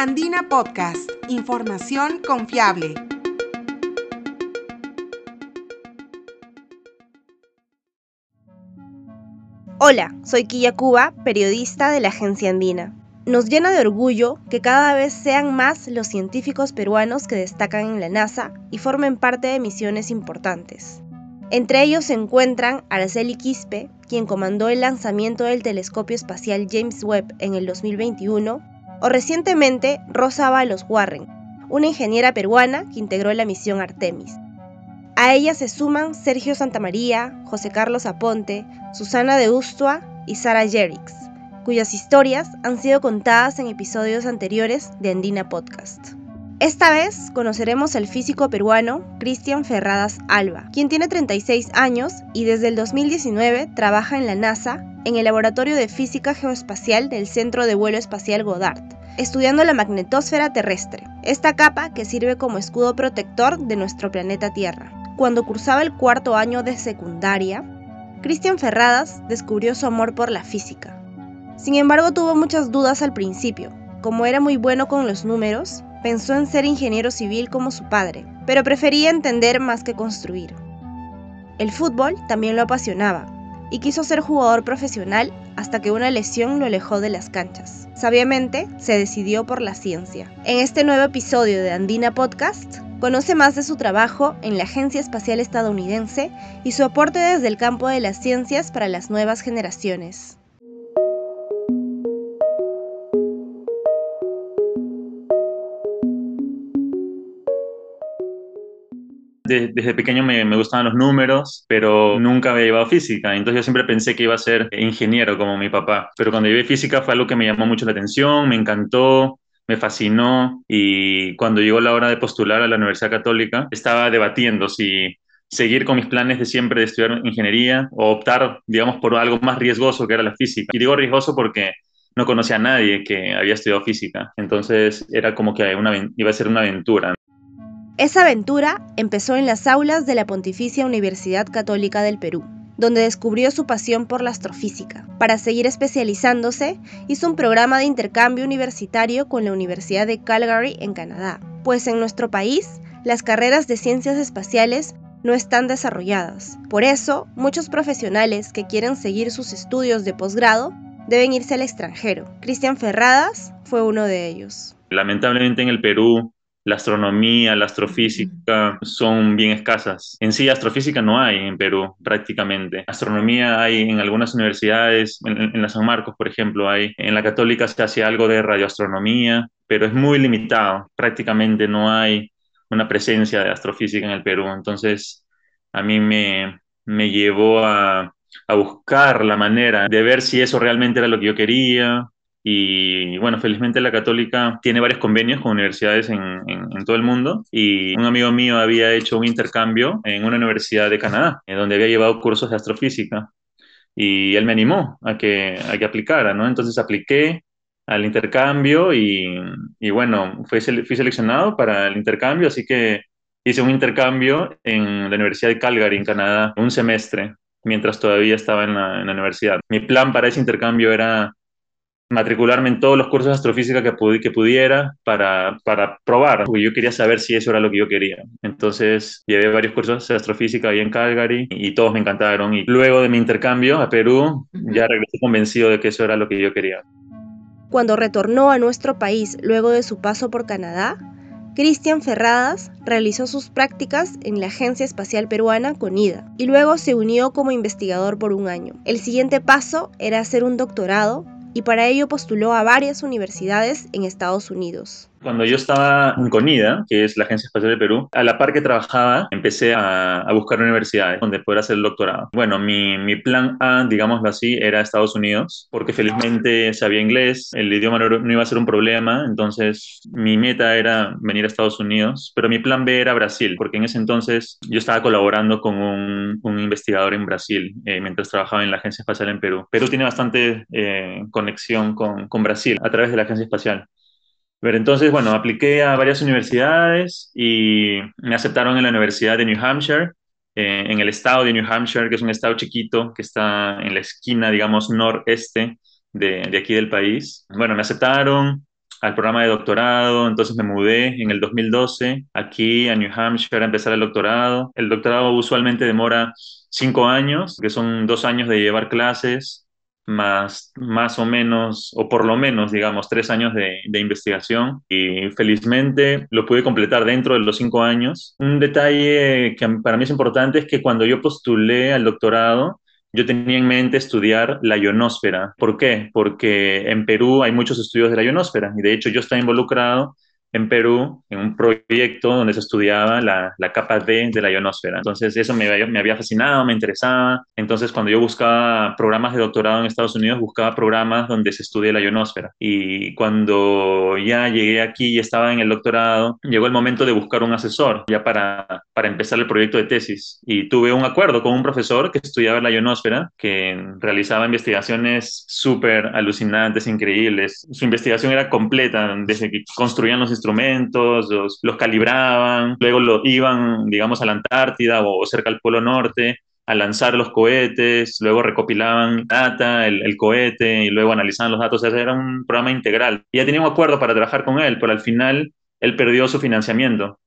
Andina Podcast, información confiable. Hola, soy Quilla Cuba, periodista de la agencia Andina. Nos llena de orgullo que cada vez sean más los científicos peruanos que destacan en la NASA y formen parte de misiones importantes. Entre ellos se encuentran Araceli Quispe, quien comandó el lanzamiento del telescopio espacial James Webb en el 2021, o recientemente Rosa Balos Warren, una ingeniera peruana que integró la misión Artemis. A ella se suman Sergio Santamaría, José Carlos Aponte, Susana de Ustua y Sara Jerix, cuyas historias han sido contadas en episodios anteriores de Andina Podcast. Esta vez conoceremos al físico peruano Cristian Ferradas Alba, quien tiene 36 años y desde el 2019 trabaja en la NASA en el Laboratorio de Física Geoespacial del Centro de Vuelo Espacial Goddard, estudiando la magnetosfera terrestre, esta capa que sirve como escudo protector de nuestro planeta Tierra. Cuando cursaba el cuarto año de secundaria, Cristian Ferradas descubrió su amor por la física. Sin embargo, tuvo muchas dudas al principio. Como era muy bueno con los números, pensó en ser ingeniero civil como su padre, pero prefería entender más que construir. El fútbol también lo apasionaba, y quiso ser jugador profesional hasta que una lesión lo alejó de las canchas. Sabiamente, se decidió por la ciencia. En este nuevo episodio de Andina Podcast, conoce más de su trabajo en la Agencia Espacial Estadounidense y su aporte desde el campo de las ciencias para las nuevas generaciones. Desde pequeño me, gustaban los números, pero nunca había llevado física. Entonces yo siempre pensé que iba a ser ingeniero como mi papá. Pero cuando llevé física fue algo que me llamó mucho la atención, me encantó, me fascinó. Y cuando llegó la hora de postular a la Universidad Católica, estaba debatiendo si seguir con mis planes de siempre de estudiar ingeniería o optar, digamos, por algo más riesgoso que era la física. Y digo riesgoso porque no conocía a nadie que había estudiado física. Entonces era como que iba a ser una aventura. Esa aventura empezó en las aulas de la Pontificia Universidad Católica del Perú, donde descubrió su pasión por la astrofísica. Para seguir especializándose, hizo un programa de intercambio universitario con la Universidad de Calgary en Canadá, pues en nuestro país las carreras de ciencias espaciales no están desarrolladas. Por eso, muchos profesionales que quieren seguir sus estudios de posgrado deben irse al extranjero. Cristian Ferradas fue uno de ellos. Lamentablemente en el Perú la astronomía, la astrofísica son bien escasas. En sí, astrofísica no hay en Perú prácticamente. Astronomía hay en algunas universidades, en, la San Marcos, por ejemplo, hay. En la católica se hace algo de radioastronomía, pero es muy limitado. Prácticamente no hay una presencia de astrofísica en el Perú. Entonces, a mí me, me llevó a, a buscar la manera de ver si eso realmente era lo que yo quería, y bueno, felizmente la católica tiene varios convenios con universidades en, en, todo el mundo y un amigo mío había hecho un intercambio en una universidad de Canadá, eh, donde había llevado cursos de astrofísica y él me animó a que, a que aplicara, ¿no? Entonces apliqué al intercambio y, y bueno, fui, fui seleccionado para el intercambio, así que hice un intercambio en la Universidad de Calgary, en Canadá, un semestre, mientras todavía estaba en en la universidad. Mi plan para ese intercambio era matricularme en todos los cursos de astrofísica que, que pudiera para, para probar, porque yo quería saber si eso era lo que yo quería. Entonces llevé varios cursos de astrofísica ahí en Calgary y todos me encantaron. Y luego de mi intercambio a Perú, ya regresé convencido de que eso era lo que yo quería. Cuando retornó a nuestro país luego de su paso por Canadá, Cristian Ferradas realizó sus prácticas en la Agencia Espacial Peruana CONIDA y luego se unió como investigador por un año. El siguiente paso era hacer un doctorado y para ello postuló a varias universidades en Estados Unidos. Cuando yo estaba en CONIDA, que es la Agencia Espacial de Perú, a la par que trabajaba, empecé a, a buscar universidades donde poder hacer el doctorado. Bueno, mi, mi, plan A, digámoslo así, era Estados Unidos, porque felizmente sabía inglés, el idioma no, no, iba a ser un problema, entonces mi meta era venir a Estados Unidos, pero mi plan B era Brasil, porque en ese entonces yo estaba colaborando con un, un investigador en Brasil eh, mientras trabajaba en la Agencia Espacial en Perú. Perú tiene bastante eh, conexión con, con Brasil a través de la Agencia Espacial. Pero entonces, bueno, apliqué a varias universidades y me aceptaron en la Universidad de New Hampshire, eh, en el estado de New Hampshire, que es un estado chiquito que está en la esquina, digamos, noreste de, de aquí del país. Bueno, me aceptaron, al programa de doctorado, entonces me mudé en el 2012 aquí a New Hampshire a empezar el doctorado. El doctorado usualmente demora cinco años, que son dos años de llevar clases, más, más o menos, o por lo menos, digamos, tres años de, de, investigación y felizmente lo pude completar dentro de los cinco años. Un detalle que para mí es importante es que cuando yo postulé al doctorado, yo tenía en mente estudiar la ionosfera. ¿Por qué? Porque en Perú hay muchos estudios de la ionosfera y de hecho yo estaba involucrado en Perú en un proyecto donde se estudiaba la, la capa D de la ionosfera. Entonces eso me había, me había, fascinado, me interesaba. Entonces cuando yo buscaba programas de doctorado en Estados Unidos, buscaba programas donde se estudie la ionosfera. Y cuando ya llegué aquí y estaba en el doctorado, llegó el momento de buscar un asesor ya para, para empezar el proyecto de tesis. Y tuve un acuerdo con un profesor que estudiaba la ionosfera, que realizaba investigaciones súper alucinantes, increíbles. Su investigación era completa, desde que construían los instrumentos, los, calibraban, luego lo iban, digamos, a la Antártida o cerca al Polo Norte a lanzar los cohetes, luego recopilaban data, el, cohete, y luego analizaban los datos. era un programa integral. Ya tenía un acuerdo para trabajar con él, pero al final él perdió su financiamiento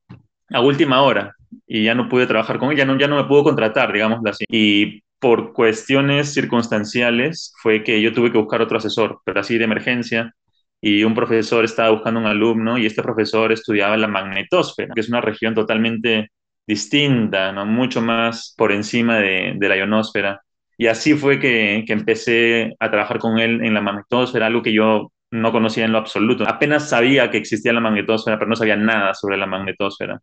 a última hora y ya no pude trabajar con él, ya no, ya no me pudo contratar, digámoslo así. Y por cuestiones circunstanciales fue que yo tuve que buscar otro asesor, pero así de emergencia y un profesor estaba buscando un alumno y este profesor estudiaba la magnetosfera, que es una región totalmente distinta, ¿no? mucho más por encima de, de la ionosfera. Y así fue que, que, empecé a trabajar con él en la magnetosfera, algo que yo no conocía en lo absoluto. Apenas sabía que existía la magnetosfera, pero no sabía nada sobre la magnetosfera.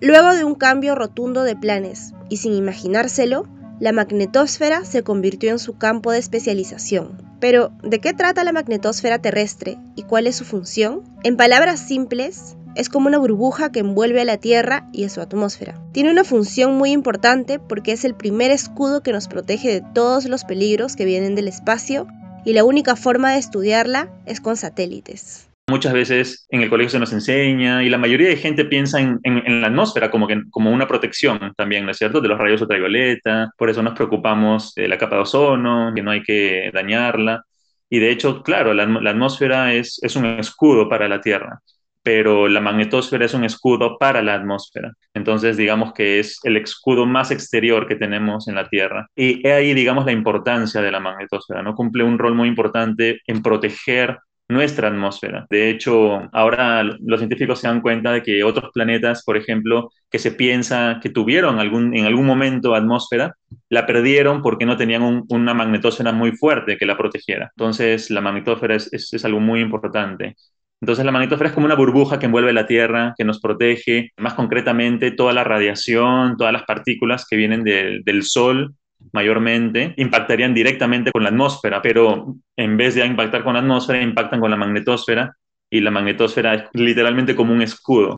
Luego de un cambio rotundo de planes y sin imaginárselo, la magnetosfera se convirtió en su campo de especialización. Pero, ¿de qué trata la magnetosfera terrestre y cuál es su función? En palabras simples, es como una burbuja que envuelve a la Tierra y a su atmósfera. Tiene una función muy importante porque es el primer escudo que nos protege de todos los peligros que vienen del espacio y la única forma de estudiarla es con satélites. Muchas veces en el colegio se nos enseña y la mayoría de gente piensa en, en, la atmósfera como, que, como una protección también, ¿no es cierto?, de los rayos ultravioleta. Por eso nos preocupamos de la capa de ozono, que no hay que dañarla. Y de hecho, claro, la, la atmósfera es, es un escudo para la Tierra, pero la magnetosfera es un escudo para la atmósfera. Entonces, digamos que es el escudo más exterior que tenemos en la Tierra. Y ahí, digamos, la importancia de la magnetosfera, ¿no? Cumple un rol muy importante en proteger nuestra atmósfera. De hecho, ahora los científicos se dan cuenta de que otros planetas, por ejemplo, que se piensa que tuvieron algún, en algún momento atmósfera, la perdieron porque no tenían una magnetosfera muy fuerte que la protegiera. Entonces, la magnetosfera es, algo muy importante. Entonces la magnetosfera es como una burbuja que envuelve la Tierra, que nos protege, más concretamente toda la radiación, todas las partículas que vienen del Sol mayormente, impactarían directamente con la atmósfera, pero en vez de impactar con la atmósfera, impactan con la magnetosfera y la magnetosfera es literalmente como un escudo.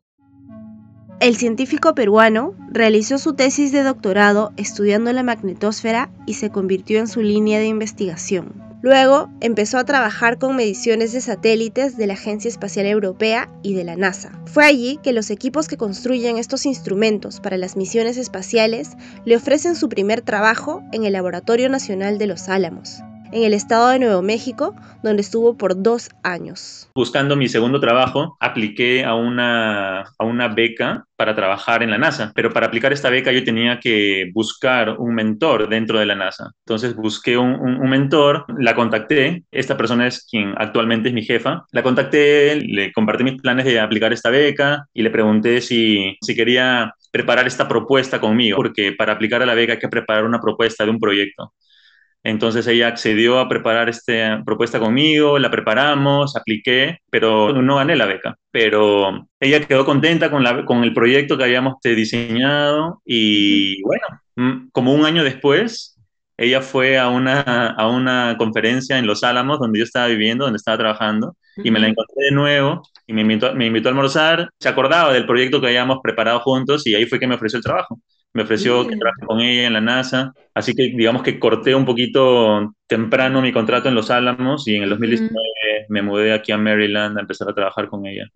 El científico peruano realizó su tesis de doctorado estudiando la magnetosfera y se convirtió en su línea de investigación. Luego empezó a trabajar con mediciones de satélites de la Agencia Espacial Europea y de la NASA. Fue allí que los equipos que construyen estos instrumentos para las misiones espaciales le ofrecen su primer trabajo en el Laboratorio Nacional de Los Álamos en el estado de Nuevo México, donde estuvo por dos años. Buscando mi segundo trabajo, apliqué a una, a una beca para trabajar en la NASA, pero para aplicar esta beca yo tenía que buscar un mentor dentro de la NASA. Entonces busqué un, un, mentor, la contacté, esta persona es quien actualmente es mi jefa, la contacté, le compartí mis planes de aplicar esta beca y le pregunté si, si quería preparar esta propuesta conmigo, porque para aplicar a la beca hay que preparar una propuesta de un proyecto. Entonces ella accedió a preparar esta propuesta conmigo, la preparamos, apliqué, pero no gané la beca. Pero ella quedó contenta con, la, con el proyecto que habíamos diseñado y bueno, mm, como un año después, ella fue a una, a una conferencia en Los Álamos, donde yo estaba viviendo, donde estaba trabajando, y me la encontré de nuevo y me invitó, me invitó a almorzar. Se acordaba del proyecto que habíamos preparado juntos y ahí fue que me ofreció el trabajo me ofreció que trabaje con ella en la NASA, así que digamos que corté un poquito temprano mi contrato en Los Álamos y en el 2019 me mudé aquí a Maryland a empezar a trabajar con ella.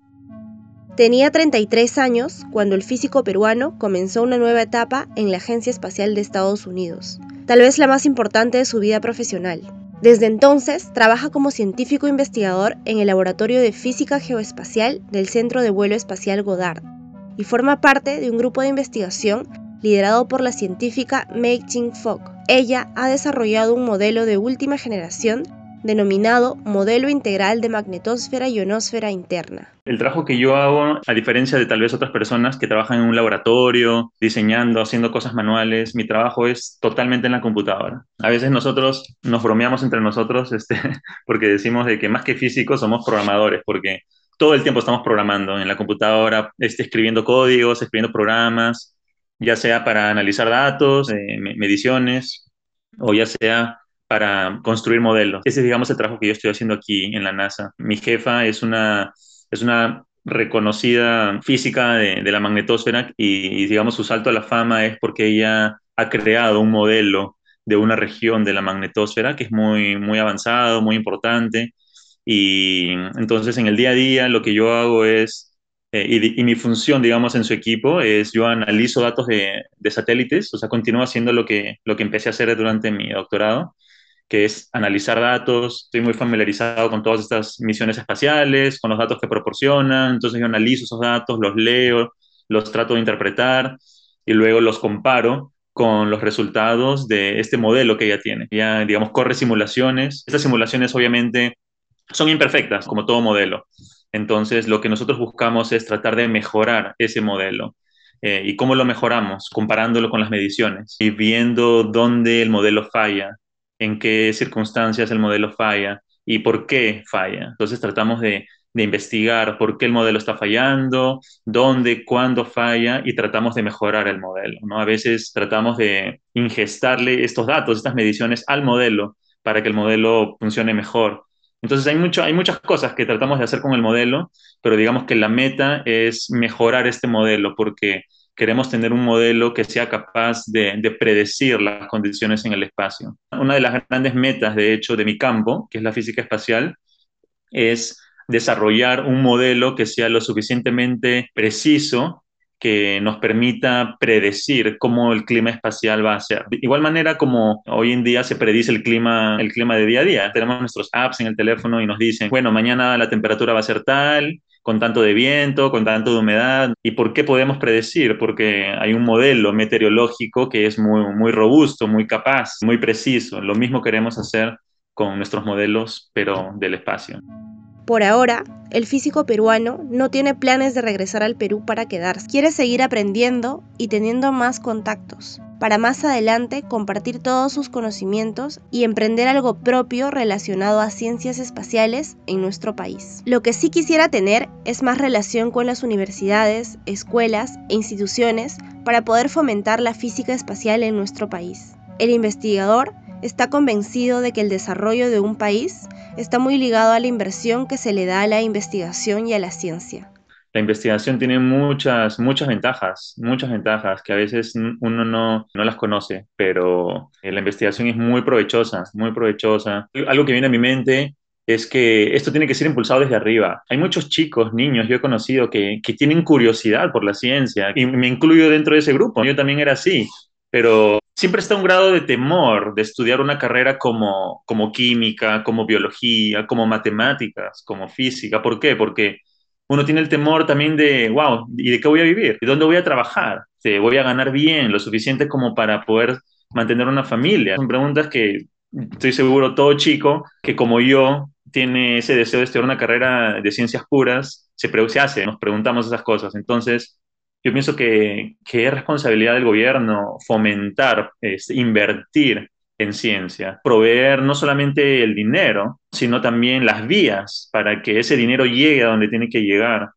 Tenía 33 años cuando el físico peruano comenzó una nueva etapa en la Agencia Espacial de Estados Unidos, tal vez la más importante de su vida profesional. Desde entonces trabaja como científico investigador en el Laboratorio de Física Geoespacial del Centro de Vuelo Espacial Goddard y forma parte de un grupo de investigación liderado por la científica Mei Ching Fock. Ella ha desarrollado un modelo de última generación denominado Modelo Integral de Magnetosfera y Ionosfera Interna. El trabajo que yo hago, a diferencia de tal vez otras personas que trabajan en un laboratorio, diseñando, haciendo cosas manuales, mi trabajo es totalmente en la computadora. A veces nosotros nos bromeamos entre nosotros este, porque decimos de que más que físicos somos programadores, porque todo el tiempo estamos programando en la computadora, este, escribiendo códigos, escribiendo programas, ya sea para analizar datos, eh, mediciones, o ya sea para construir modelos. Ese es, digamos, el trabajo que yo estoy haciendo aquí en la NASA. Mi jefa es una, es una reconocida física de, de la magnetosfera y, digamos, su salto a la fama es porque ella ha creado un modelo de una región de la magnetosfera que es muy, muy avanzado, muy importante. Y entonces en el día a día lo que yo hago es eh, y, mi función, digamos, en su equipo es yo analizo datos de, de, satélites, o sea, continúo haciendo lo que, lo que empecé a hacer durante mi doctorado, que es analizar datos. Estoy muy familiarizado con todas estas misiones espaciales, con los datos que proporcionan, entonces yo analizo esos datos, los leo, los trato de interpretar y luego los comparo con los resultados de este modelo que ella tiene. Ya, digamos, corre simulaciones. Estas simulaciones obviamente son imperfectas, como todo modelo. Entonces, lo que nosotros buscamos es tratar de mejorar ese modelo. Eh, ¿Y cómo lo mejoramos? Comparándolo con las mediciones y viendo dónde el modelo falla, en qué circunstancias el modelo falla y por qué falla. Entonces, tratamos de, investigar por qué el modelo está fallando, dónde, cuándo falla y tratamos de mejorar el modelo. ¿no? A veces tratamos de ingestarle estos datos, estas mediciones al modelo para que el modelo funcione mejor. Entonces hay, mucho, hay muchas cosas que tratamos de hacer con el modelo, pero digamos que la meta es mejorar este modelo porque queremos tener un modelo que sea capaz de, de, predecir las condiciones en el espacio. Una de las grandes metas, de hecho, de mi campo, que es la física espacial, es desarrollar un modelo que sea lo suficientemente preciso que nos permita predecir cómo el clima espacial va a ser. De igual manera como hoy en día se predice el clima, el clima de día a día. Tenemos nuestros apps en el teléfono y nos dicen, bueno, mañana la temperatura va a ser tal, con tanto de viento, con tanto de humedad. ¿Y por qué podemos predecir? Porque hay un modelo meteorológico que es muy, muy robusto, muy capaz, muy preciso. Lo mismo queremos hacer con nuestros modelos, pero del espacio. Por ahora, el físico peruano no tiene planes de regresar al Perú para quedarse. Quiere seguir aprendiendo y teniendo más contactos, para más adelante compartir todos sus conocimientos y emprender algo propio relacionado a ciencias espaciales en nuestro país. Lo que sí quisiera tener es más relación con las universidades, escuelas e instituciones para poder fomentar la física espacial en nuestro país. El investigador está convencido de que el desarrollo de un país está muy ligado a la inversión que se le da a la investigación y a la ciencia. La investigación tiene muchas, muchas ventajas, muchas ventajas que a veces uno no, no las conoce, pero eh, la investigación es muy provechosa, muy provechosa. Algo que viene a mi mente es que esto tiene que ser impulsado desde arriba. Hay muchos chicos, niños, yo he conocido que, que tienen curiosidad por la ciencia y me incluyo dentro de ese grupo. Yo también era así, pero siempre está un grado de temor de estudiar una carrera como, como química, como biología, como matemáticas, como física. ¿Por qué? Porque uno tiene el temor también de, wow, ¿y de qué voy a vivir? ¿Y dónde voy a trabajar? ¿Voy a ganar bien, lo suficiente como para poder mantener una familia? Son preguntas que estoy seguro todo chico que como yo tiene ese deseo de estudiar una carrera de ciencias puras, se, se hace, nos preguntamos esas cosas. Entonces, yo pienso que, que es responsabilidad del gobierno fomentar, este, invertir en ciencia, proveer no solamente el dinero, sino también las vías para que ese dinero llegue a donde tiene que llegar,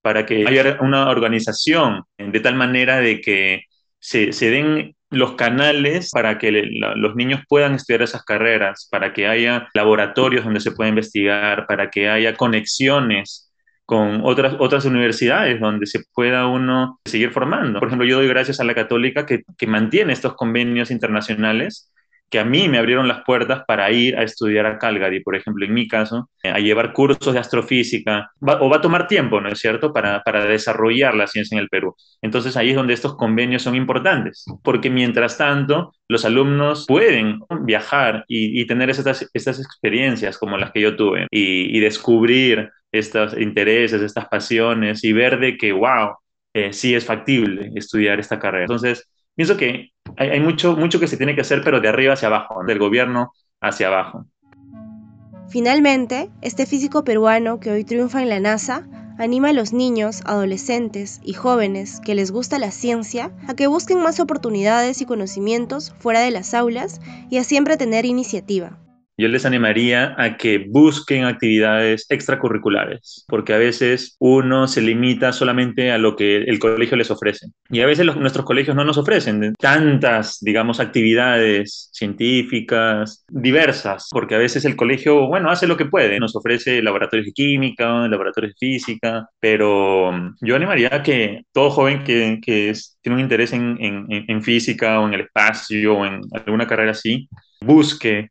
para que haya una organización de tal manera de que se, se den los canales para que los niños puedan estudiar esas carreras, para que haya laboratorios donde se pueda investigar, para que haya conexiones con otras, otras universidades donde se pueda uno seguir formando. Por ejemplo, yo doy gracias a la católica que, que mantiene estos convenios internacionales que a mí me abrieron las puertas para ir a estudiar a Calgary, por ejemplo, en mi caso, a llevar cursos de astrofísica, o va a tomar tiempo, ¿no es cierto?, para, para desarrollar la ciencia en el Perú. Entonces ahí es donde estos convenios son importantes, porque mientras tanto, los alumnos pueden viajar y, tener estas, estas experiencias como las que yo tuve y, descubrir estos intereses, estas pasiones y ver de que, wow, eh, sí es factible estudiar esta carrera. Entonces, pienso que hay, mucho, mucho que se tiene que hacer, pero de arriba hacia abajo, del gobierno hacia abajo. Finalmente, este físico peruano que hoy triunfa en la NASA anima a los niños, adolescentes y jóvenes que les gusta la ciencia a que busquen más oportunidades y conocimientos fuera de las aulas y a siempre tener iniciativa yo les animaría a que busquen actividades extracurriculares, porque a veces uno se limita solamente a lo que el colegio les ofrece. Y a veces nuestros colegios no nos ofrecen tantas, digamos, actividades científicas diversas, porque a veces el colegio, bueno, hace lo que puede, nos ofrece laboratorios de química, laboratorios de física, pero yo animaría a que todo joven que, que tiene un interés en, en, en física o en el espacio o en alguna carrera así, busque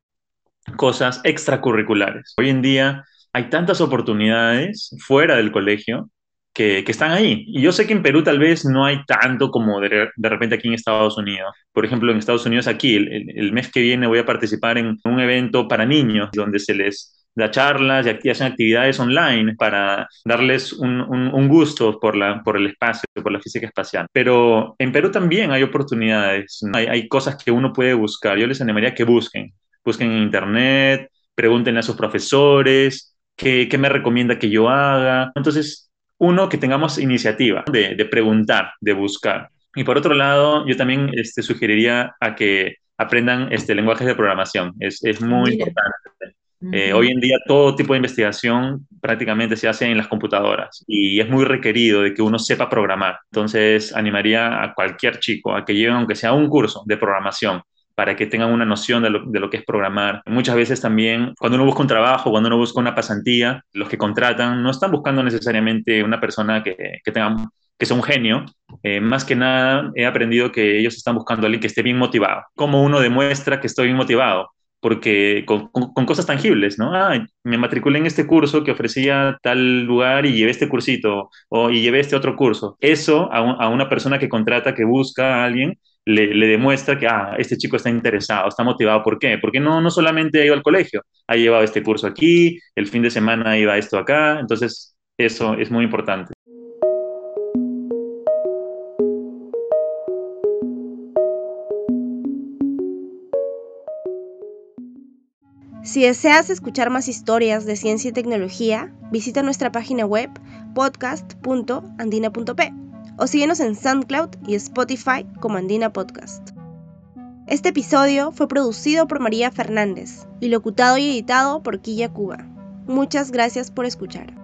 cosas extracurriculares. Hoy en día hay tantas oportunidades fuera del colegio que, están ahí. Y yo sé que en Perú tal vez no hay tanto como de, repente aquí en Estados Unidos. Por ejemplo, en Estados Unidos aquí, el, mes que viene voy a participar en un evento para niños donde se les da charlas y hacen actividades online para darles un, gusto por, la, por el espacio, por la física espacial. Pero en Perú también hay oportunidades, hay, hay cosas que uno puede buscar. Yo les animaría que busquen busquen en internet, pregunten a sus profesores, qué, me recomienda que yo haga. Entonces, uno, que tengamos iniciativa de, preguntar, de buscar. Y por otro lado, yo también este, sugeriría a que aprendan este, lenguajes de programación. Es, muy importante. Eh, hoy en día todo tipo de investigación prácticamente se hace en las computadoras y es muy requerido de que uno sepa programar. Entonces animaría a cualquier chico a que lleve aunque sea un curso de programación para que tengan una noción de lo, que es programar. Muchas veces también, cuando uno busca un trabajo, cuando uno busca una pasantía, los que contratan no están buscando necesariamente una persona que, que tenga que sea un genio, eh, más que nada he aprendido que ellos están buscando a alguien que esté bien motivado. ¿Cómo uno demuestra que estoy bien motivado? Porque con, cosas tangibles, ¿no? Ah, me matriculé en este curso que ofrecía tal lugar y llevé este cursito, o y llevé este otro curso. Eso a, a una persona que contrata, que busca a alguien, le, demuestra que, ah, este chico está interesado, está motivado. ¿Por qué? Porque no, no solamente ha ido al colegio, ha llevado este curso aquí, el fin de semana iba esto acá, entonces eso es muy importante. Si deseas escuchar más historias de ciencia y tecnología, visita nuestra página web podcast.andina.p o síguenos en SoundCloud y Spotify como Andina Podcast. Este episodio fue producido por María Fernández y locutado y editado por Quilla Cuba. Muchas gracias por escuchar.